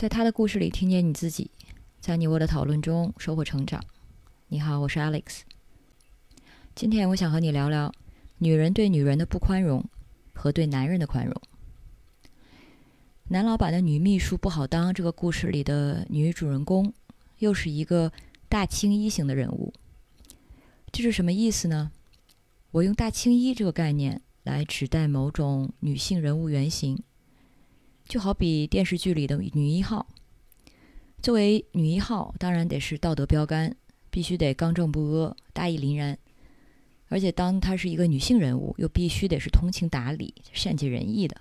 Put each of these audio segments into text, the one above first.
在他的故事里听见你自己，在你我的讨论中收获成长。你好，我是 Alex。今天我想和你聊聊女人对女人的不宽容和对男人的宽容。男老板的女秘书不好当，这个故事里的女主人公又是一个大青衣型的人物。这是什么意思呢？我用大青衣这个概念来指代某种女性人物原型。就好比电视剧里的女一号，作为女一号，当然得是道德标杆，必须得刚正不阿、大义凛然。而且，当她是一个女性人物，又必须得是通情达理、善解人意的。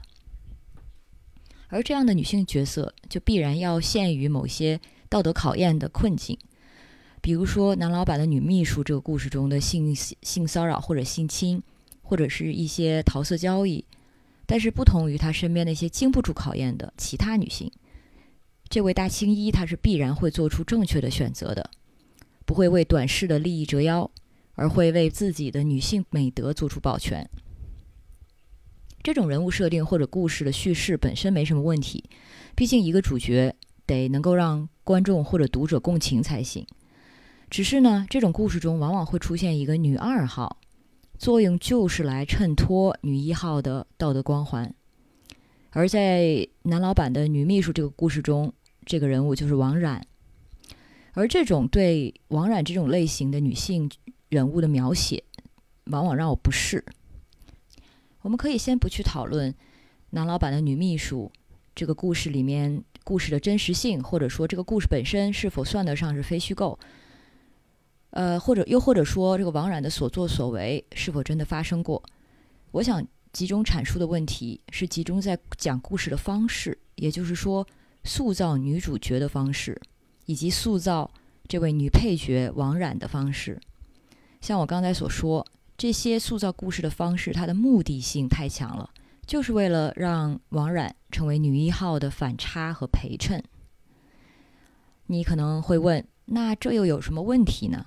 而这样的女性角色，就必然要陷于某些道德考验的困境。比如说，男老板的女秘书这个故事中的性性骚扰或者性侵，或者是一些桃色交易。但是不同于他身边那些经不住考验的其他女性，这位大青衣她是必然会做出正确的选择的，不会为短视的利益折腰，而会为自己的女性美德做出保全。这种人物设定或者故事的叙事本身没什么问题，毕竟一个主角得能够让观众或者读者共情才行。只是呢，这种故事中往往会出现一个女二号。作用就是来衬托女一号的道德光环，而在男老板的女秘书这个故事中，这个人物就是王冉。而这种对王冉这种类型的女性人物的描写，往往让我不适。我们可以先不去讨论男老板的女秘书这个故事里面故事的真实性，或者说这个故事本身是否算得上是非虚构。呃，或者又或者说，这个王冉的所作所为是否真的发生过？我想集中阐述的问题是集中在讲故事的方式，也就是说，塑造女主角的方式，以及塑造这位女配角王冉的方式。像我刚才所说，这些塑造故事的方式，它的目的性太强了，就是为了让王冉成为女一号的反差和陪衬。你可能会问，那这又有什么问题呢？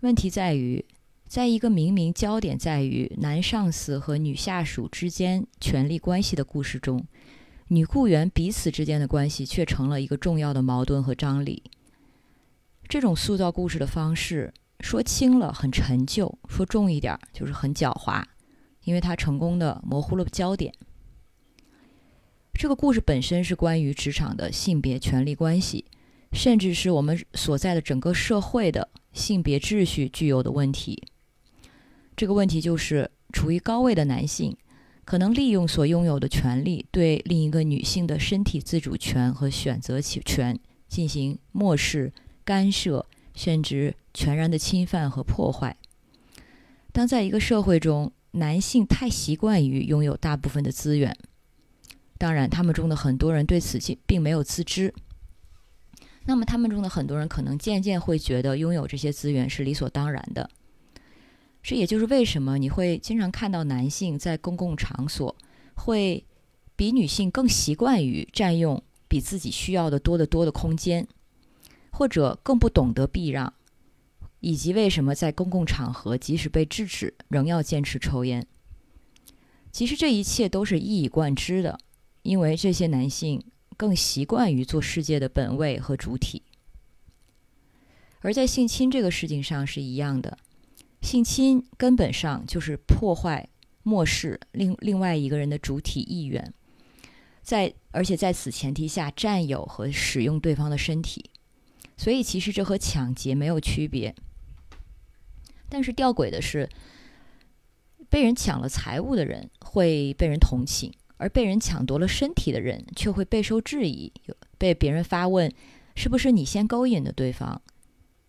问题在于，在一个明明焦点在于男上司和女下属之间权力关系的故事中，女雇员彼此之间的关系却成了一个重要的矛盾和张力。这种塑造故事的方式，说轻了很陈旧，说重一点就是很狡猾，因为它成功的模糊了焦点。这个故事本身是关于职场的性别权力关系，甚至是我们所在的整个社会的。性别秩序具有的问题，这个问题就是处于高位的男性可能利用所拥有的权利，对另一个女性的身体自主权和选择权进行漠视、干涉，甚至全然的侵犯和破坏。当在一个社会中，男性太习惯于拥有大部分的资源，当然，他们中的很多人对此并没有自知。那么，他们中的很多人可能渐渐会觉得拥有这些资源是理所当然的。这也就是为什么你会经常看到男性在公共场所会比女性更习惯于占用比自己需要的多得多的空间，或者更不懂得避让，以及为什么在公共场合即使被制止仍要坚持抽烟。其实这一切都是一以贯之的，因为这些男性。更习惯于做世界的本位和主体，而在性侵这个事情上是一样的。性侵根本上就是破坏、漠视另另外一个人的主体意愿，在而且在此前提下占有和使用对方的身体，所以其实这和抢劫没有区别。但是吊诡的是，被人抢了财物的人会被人同情。而被人抢夺了身体的人却会备受质疑，被别人发问：“是不是你先勾引的对方？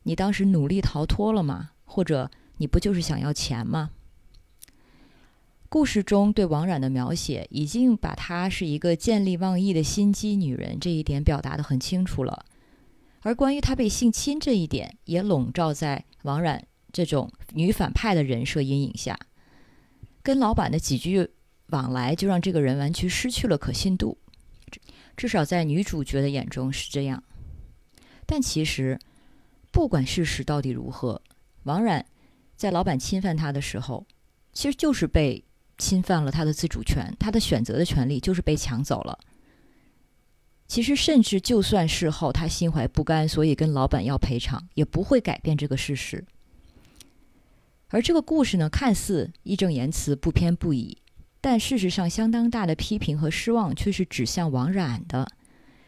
你当时努力逃脱了吗？或者你不就是想要钱吗？”故事中对王冉的描写已经把她是一个见利忘义的心机女人这一点表达得很清楚了，而关于她被性侵这一点也笼罩在王冉这种女反派的人设阴影下，跟老板的几句。往来就让这个人完全失去了可信度，至少在女主角的眼中是这样。但其实，不管事实到底如何，王冉在老板侵犯她的时候，其实就是被侵犯了她的自主权，她的选择的权利就是被抢走了。其实，甚至就算事后他心怀不甘，所以跟老板要赔偿，也不会改变这个事实。而这个故事呢，看似义正言辞、不偏不倚，但事实上，相当大的批评和失望却是指向王冉的，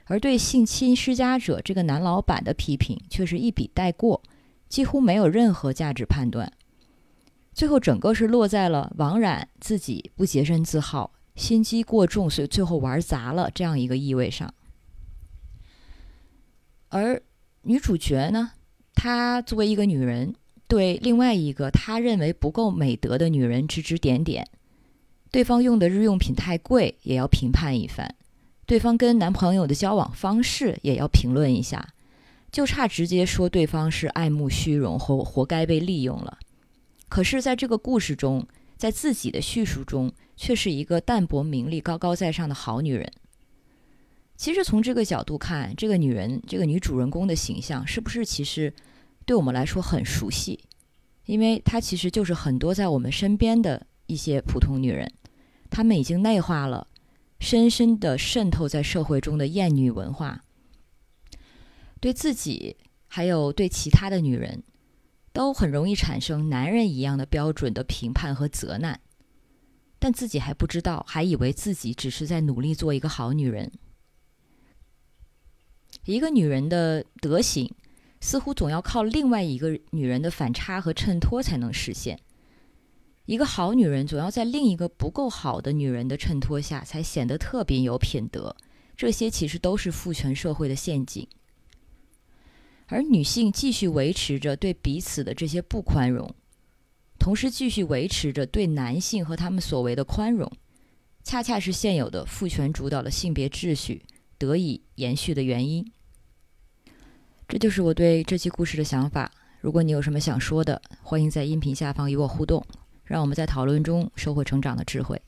而对性侵施加者这个男老板的批评却是一笔带过，几乎没有任何价值判断。最后，整个是落在了王冉自己不洁身自好、心机过重，所以最后玩砸了这样一个意味上。而女主角呢，她作为一个女人，对另外一个她认为不够美德的女人指指点点，对方用的日用品太贵，也要评判一番；对方跟男朋友的交往方式也要评论一下，就差直接说对方是爱慕虚荣，活活该被利用了。可是，在这个故事中，在自己的叙述中，却是一个淡泊名利、高高在上的好女人。其实从这个角度看，这个女人，这个女主人公的形象，是不是其实对我们来说很熟悉？因为她其实就是很多在我们身边的一些普通女人，他们已经内化了，深深的渗透在社会中的厌女文化，对自己还有对其他的女人，都很容易产生男人一样的标准的评判和责难，但自己还不知道，还以为自己只是在努力做一个好女人。一个女人的德行，似乎总要靠另外一个女人的反差和衬托才能实现。一个好女人总要在另一个不够好的女人的衬托下，才显得特别有品德。这些其实都是父权社会的陷阱。而女性继续维持着对彼此的这些不宽容，同时继续维持着对男性和他们所谓的宽容，恰恰是现有的父权主导的性别秩序得以延续的原因。这就是我对这期故事的想法。如果你有什么想说的，欢迎在音频下方与我互动，让我们在讨论中收获成长的智慧。